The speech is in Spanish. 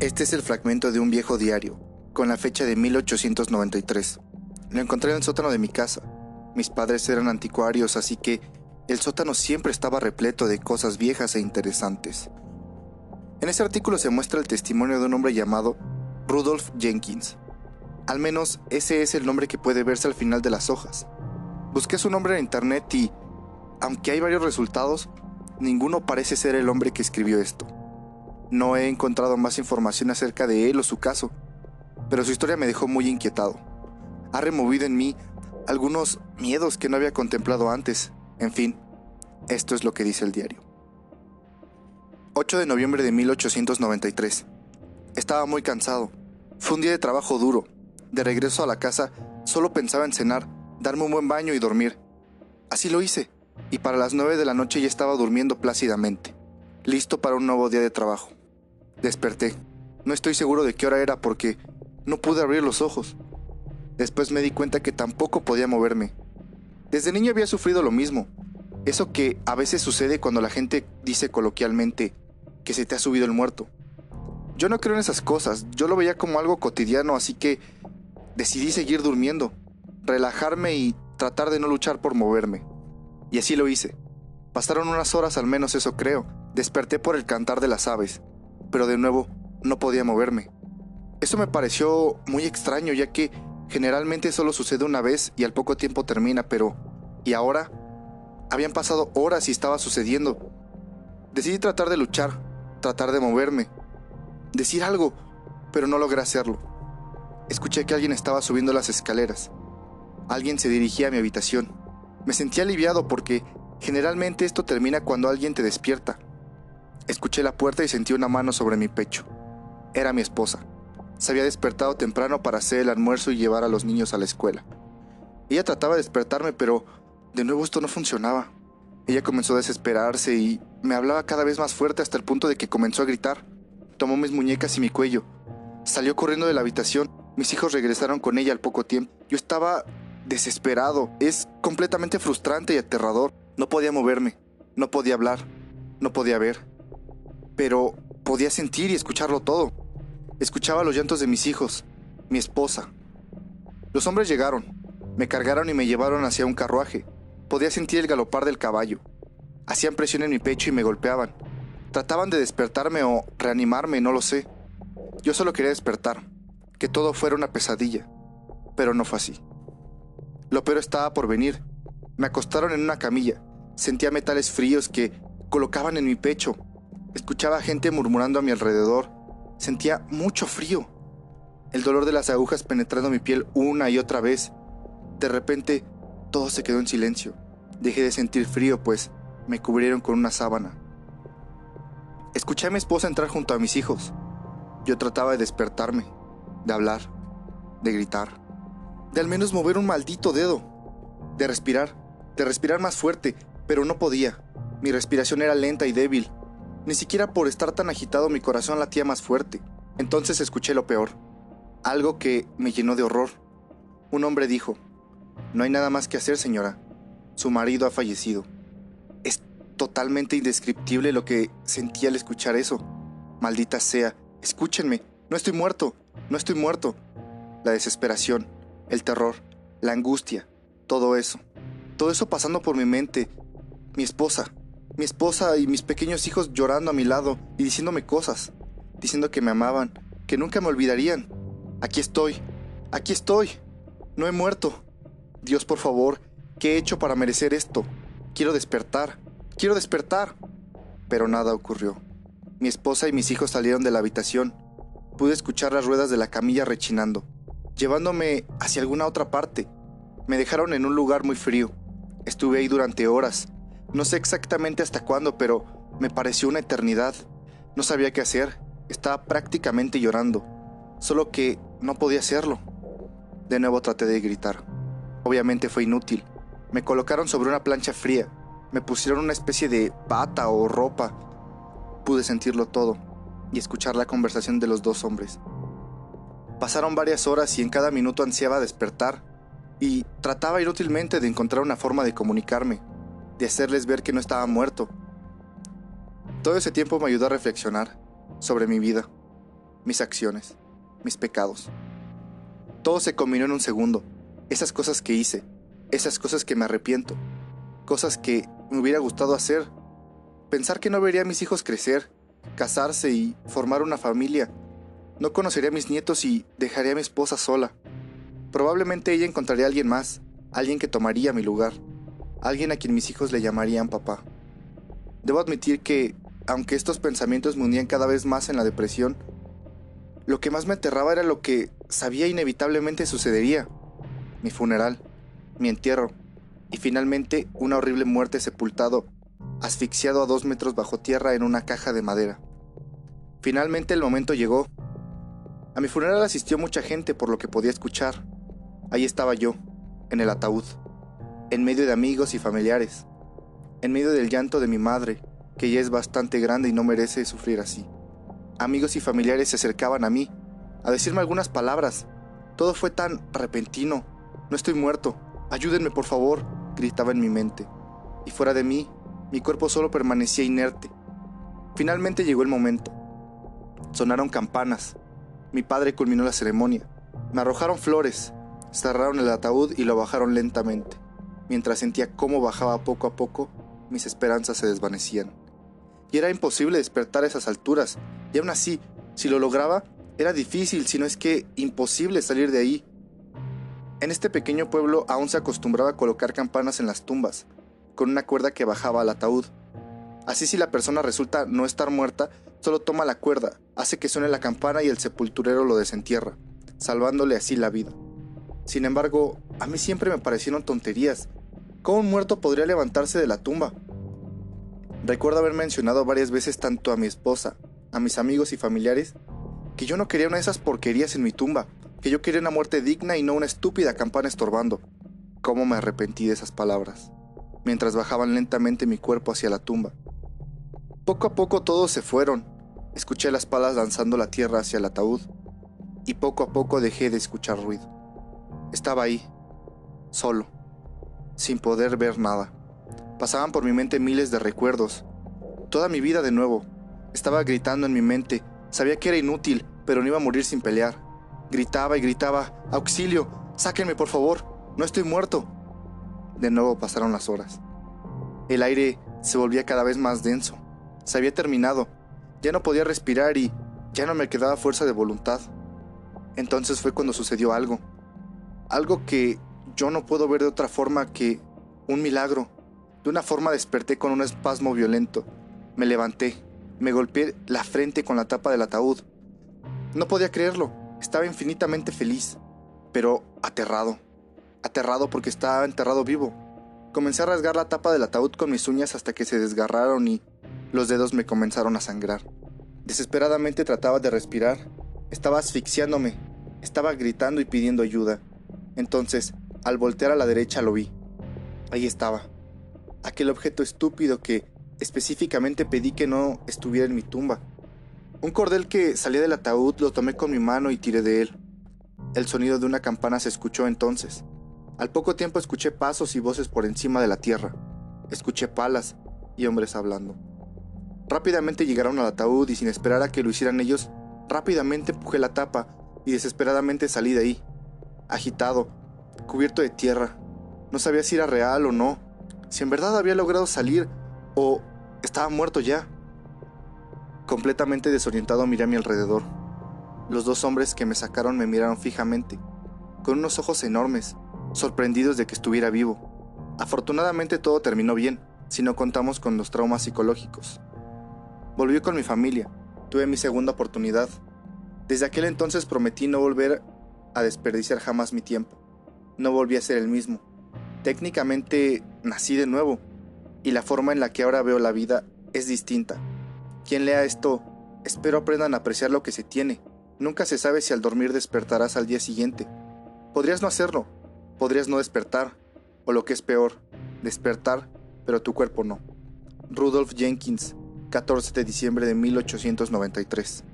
Este es el fragmento de un viejo diario, con la fecha de 1893. Lo encontré en el sótano de mi casa. Mis padres eran anticuarios, así que el sótano siempre estaba repleto de cosas viejas e interesantes. En ese artículo se muestra el testimonio de un hombre llamado Rudolph Jenkins. Al menos ese es el nombre que puede verse al final de las hojas. Busqué su nombre en internet y, aunque hay varios resultados, ninguno parece ser el hombre que escribió esto. No he encontrado más información acerca de él o su caso, pero su historia me dejó muy inquietado. Ha removido en mí algunos miedos que no había contemplado antes. En fin, esto es lo que dice el diario. 8 de noviembre de 1893. Estaba muy cansado. Fue un día de trabajo duro. De regreso a la casa, solo pensaba en cenar, darme un buen baño y dormir. Así lo hice, y para las 9 de la noche ya estaba durmiendo plácidamente, listo para un nuevo día de trabajo. Desperté. No estoy seguro de qué hora era porque no pude abrir los ojos. Después me di cuenta que tampoco podía moverme. Desde niño había sufrido lo mismo. Eso que a veces sucede cuando la gente dice coloquialmente que se te ha subido el muerto. Yo no creo en esas cosas, yo lo veía como algo cotidiano, así que decidí seguir durmiendo, relajarme y tratar de no luchar por moverme. Y así lo hice. Pasaron unas horas al menos eso creo. Desperté por el cantar de las aves pero de nuevo no podía moverme. Eso me pareció muy extraño ya que generalmente solo sucede una vez y al poco tiempo termina, pero ¿y ahora? Habían pasado horas y estaba sucediendo. Decidí tratar de luchar, tratar de moverme, decir algo, pero no logré hacerlo. Escuché que alguien estaba subiendo las escaleras. Alguien se dirigía a mi habitación. Me sentí aliviado porque generalmente esto termina cuando alguien te despierta. Escuché la puerta y sentí una mano sobre mi pecho. Era mi esposa. Se había despertado temprano para hacer el almuerzo y llevar a los niños a la escuela. Ella trataba de despertarme, pero de nuevo esto no funcionaba. Ella comenzó a desesperarse y me hablaba cada vez más fuerte hasta el punto de que comenzó a gritar. Tomó mis muñecas y mi cuello. Salió corriendo de la habitación. Mis hijos regresaron con ella al poco tiempo. Yo estaba desesperado. Es completamente frustrante y aterrador. No podía moverme. No podía hablar. No podía ver pero podía sentir y escucharlo todo. Escuchaba los llantos de mis hijos, mi esposa. Los hombres llegaron, me cargaron y me llevaron hacia un carruaje. Podía sentir el galopar del caballo. Hacían presión en mi pecho y me golpeaban. Trataban de despertarme o reanimarme, no lo sé. Yo solo quería despertar, que todo fuera una pesadilla, pero no fue así. Lo peor estaba por venir. Me acostaron en una camilla. Sentía metales fríos que colocaban en mi pecho Escuchaba gente murmurando a mi alrededor. Sentía mucho frío. El dolor de las agujas penetrando mi piel una y otra vez. De repente, todo se quedó en silencio. Dejé de sentir frío, pues me cubrieron con una sábana. Escuché a mi esposa entrar junto a mis hijos. Yo trataba de despertarme, de hablar, de gritar, de al menos mover un maldito dedo, de respirar, de respirar más fuerte, pero no podía. Mi respiración era lenta y débil. Ni siquiera por estar tan agitado mi corazón latía más fuerte. Entonces escuché lo peor. Algo que me llenó de horror. Un hombre dijo, No hay nada más que hacer, señora. Su marido ha fallecido. Es totalmente indescriptible lo que sentí al escuchar eso. Maldita sea, escúchenme, no estoy muerto, no estoy muerto. La desesperación, el terror, la angustia, todo eso. Todo eso pasando por mi mente. Mi esposa, mi esposa y mis pequeños hijos llorando a mi lado y diciéndome cosas, diciendo que me amaban, que nunca me olvidarían. Aquí estoy, aquí estoy, no he muerto. Dios, por favor, ¿qué he hecho para merecer esto? Quiero despertar, quiero despertar. Pero nada ocurrió. Mi esposa y mis hijos salieron de la habitación. Pude escuchar las ruedas de la camilla rechinando, llevándome hacia alguna otra parte. Me dejaron en un lugar muy frío. Estuve ahí durante horas, no sé exactamente hasta cuándo, pero me pareció una eternidad. No sabía qué hacer. Estaba prácticamente llorando. Solo que no podía hacerlo. De nuevo traté de gritar. Obviamente fue inútil. Me colocaron sobre una plancha fría. Me pusieron una especie de bata o ropa. Pude sentirlo todo y escuchar la conversación de los dos hombres. Pasaron varias horas y en cada minuto ansiaba despertar y trataba inútilmente de encontrar una forma de comunicarme de hacerles ver que no estaba muerto. Todo ese tiempo me ayudó a reflexionar sobre mi vida, mis acciones, mis pecados. Todo se combinó en un segundo. Esas cosas que hice, esas cosas que me arrepiento, cosas que me hubiera gustado hacer. Pensar que no vería a mis hijos crecer, casarse y formar una familia. No conocería a mis nietos y dejaría a mi esposa sola. Probablemente ella encontraría a alguien más, alguien que tomaría mi lugar, alguien a quien mis hijos le llamarían papá. Debo admitir que, aunque estos pensamientos me hundían cada vez más en la depresión, lo que más me aterraba era lo que sabía inevitablemente sucedería. Mi funeral, mi entierro, y finalmente una horrible muerte sepultado, asfixiado a dos metros bajo tierra en una caja de madera. Finalmente el momento llegó. A mi funeral asistió mucha gente por lo que podía escuchar. Ahí estaba yo, en el ataúd, en medio de amigos y familiares, en medio del llanto de mi madre, que ya es bastante grande y no merece sufrir así. Amigos y familiares se acercaban a mí, a decirme algunas palabras. Todo fue tan repentino. No estoy muerto. Ayúdenme, por favor, gritaba en mi mente. Y fuera de mí, mi cuerpo solo permanecía inerte. Finalmente llegó el momento. Sonaron campanas. Mi padre culminó la ceremonia. Me arrojaron flores, cerraron el ataúd y lo bajaron lentamente. Mientras sentía cómo bajaba poco a poco, mis esperanzas se desvanecían y era imposible despertar a esas alturas, y aún así, si lo lograba, era difícil, si no es que imposible salir de ahí. En este pequeño pueblo aún se acostumbraba a colocar campanas en las tumbas, con una cuerda que bajaba al ataúd. Así si la persona resulta no estar muerta, solo toma la cuerda, hace que suene la campana y el sepulturero lo desentierra, salvándole así la vida. Sin embargo, a mí siempre me parecieron tonterías. ¿Cómo un muerto podría levantarse de la tumba? Recuerdo haber mencionado varias veces tanto a mi esposa, a mis amigos y familiares, que yo no quería una de esas porquerías en mi tumba, que yo quería una muerte digna y no una estúpida campana estorbando. ¿Cómo me arrepentí de esas palabras? Mientras bajaban lentamente mi cuerpo hacia la tumba. Poco a poco todos se fueron. Escuché las palas lanzando la tierra hacia el ataúd. Y poco a poco dejé de escuchar ruido. Estaba ahí, solo, sin poder ver nada. Pasaban por mi mente miles de recuerdos. Toda mi vida de nuevo. Estaba gritando en mi mente. Sabía que era inútil, pero no iba a morir sin pelear. Gritaba y gritaba, auxilio, sáquenme por favor, no estoy muerto. De nuevo pasaron las horas. El aire se volvía cada vez más denso. Se había terminado. Ya no podía respirar y ya no me quedaba fuerza de voluntad. Entonces fue cuando sucedió algo. Algo que yo no puedo ver de otra forma que un milagro. De una forma desperté con un espasmo violento. Me levanté, me golpeé la frente con la tapa del ataúd. No podía creerlo, estaba infinitamente feliz, pero aterrado. Aterrado porque estaba enterrado vivo. Comencé a rasgar la tapa del ataúd con mis uñas hasta que se desgarraron y los dedos me comenzaron a sangrar. Desesperadamente trataba de respirar. Estaba asfixiándome. Estaba gritando y pidiendo ayuda. Entonces, al voltear a la derecha lo vi. Ahí estaba, aquel objeto estúpido que específicamente pedí que no estuviera en mi tumba. Un cordel que salía del ataúd lo tomé con mi mano y tiré de él. El sonido de una campana se escuchó entonces. Al poco tiempo escuché pasos y voces por encima de la tierra. Escuché palas y hombres hablando. Rápidamente llegaron al ataúd y sin esperar a que lo hicieran ellos, rápidamente empujé la tapa y desesperadamente salí de ahí. Agitado, cubierto de tierra. No sabía si era real o no, si en verdad había logrado salir o estaba muerto ya. Completamente desorientado miré a mi alrededor. Los dos hombres que me sacaron me miraron fijamente, con unos ojos enormes, sorprendidos de que estuviera vivo. Afortunadamente todo terminó bien, si no contamos con los traumas psicológicos. Volví con mi familia, tuve mi segunda oportunidad. Desde aquel entonces prometí no volver a desperdiciar jamás mi tiempo. No volví a ser el mismo. Técnicamente nací de nuevo, y la forma en la que ahora veo la vida es distinta. Quien lea esto, espero aprendan a apreciar lo que se tiene. Nunca se sabe si al dormir despertarás al día siguiente. Podrías no hacerlo, podrías no despertar, o lo que es peor, despertar, pero tu cuerpo no. Rudolph Jenkins, 14 de diciembre de 1893.